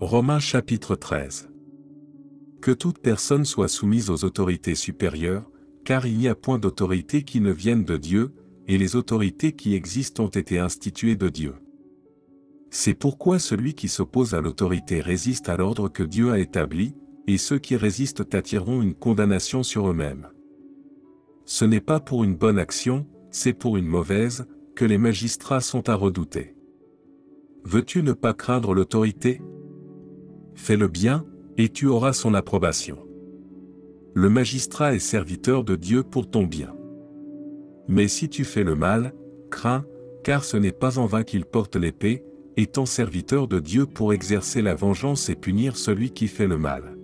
Romains chapitre 13. Que toute personne soit soumise aux autorités supérieures, car il n'y a point d'autorité qui ne vienne de Dieu, et les autorités qui existent ont été instituées de Dieu. C'est pourquoi celui qui s'oppose à l'autorité résiste à l'ordre que Dieu a établi, et ceux qui résistent attireront une condamnation sur eux-mêmes. Ce n'est pas pour une bonne action, c'est pour une mauvaise, que les magistrats sont à redouter. Veux-tu ne pas craindre l'autorité? Fais le bien, et tu auras son approbation. Le magistrat est serviteur de Dieu pour ton bien. Mais si tu fais le mal, crains, car ce n'est pas en vain qu'il porte l'épée, étant serviteur de Dieu pour exercer la vengeance et punir celui qui fait le mal.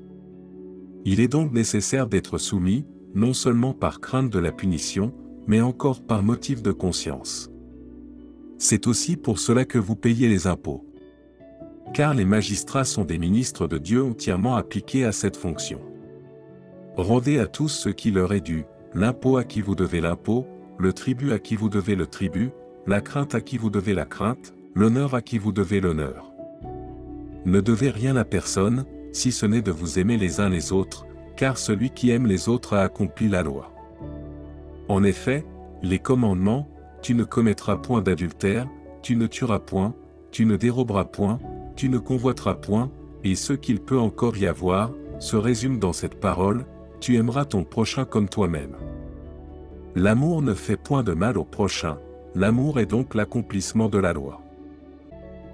Il est donc nécessaire d'être soumis, non seulement par crainte de la punition, mais encore par motif de conscience. C'est aussi pour cela que vous payez les impôts. Car les magistrats sont des ministres de Dieu entièrement appliqués à cette fonction. Rendez à tous ce qui leur est dû, l'impôt à qui vous devez l'impôt, le tribut à qui vous devez le tribut, la crainte à qui vous devez la crainte, l'honneur à qui vous devez l'honneur. Ne devez rien à personne, si ce n'est de vous aimer les uns les autres, car celui qui aime les autres a accompli la loi. En effet, les commandements, tu ne commettras point d'adultère, tu ne tueras point, tu ne déroberas point, tu ne convoiteras point, et ce qu'il peut encore y avoir, se résume dans cette parole, tu aimeras ton prochain comme toi-même. L'amour ne fait point de mal au prochain, l'amour est donc l'accomplissement de la loi.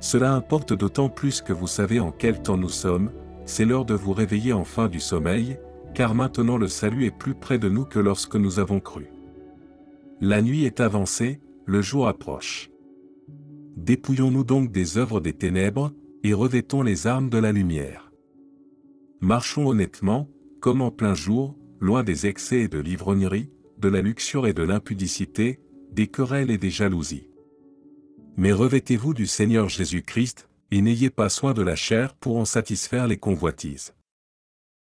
Cela importe d'autant plus que vous savez en quel temps nous sommes, c'est l'heure de vous réveiller enfin du sommeil, car maintenant le salut est plus près de nous que lorsque nous avons cru. La nuit est avancée, le jour approche. Dépouillons-nous donc des œuvres des ténèbres, et revêtons les armes de la lumière. Marchons honnêtement, comme en plein jour, loin des excès et de l'ivrognerie, de la luxure et de l'impudicité, des querelles et des jalousies. Mais revêtez-vous du Seigneur Jésus-Christ, et n'ayez pas soin de la chair pour en satisfaire les convoitises.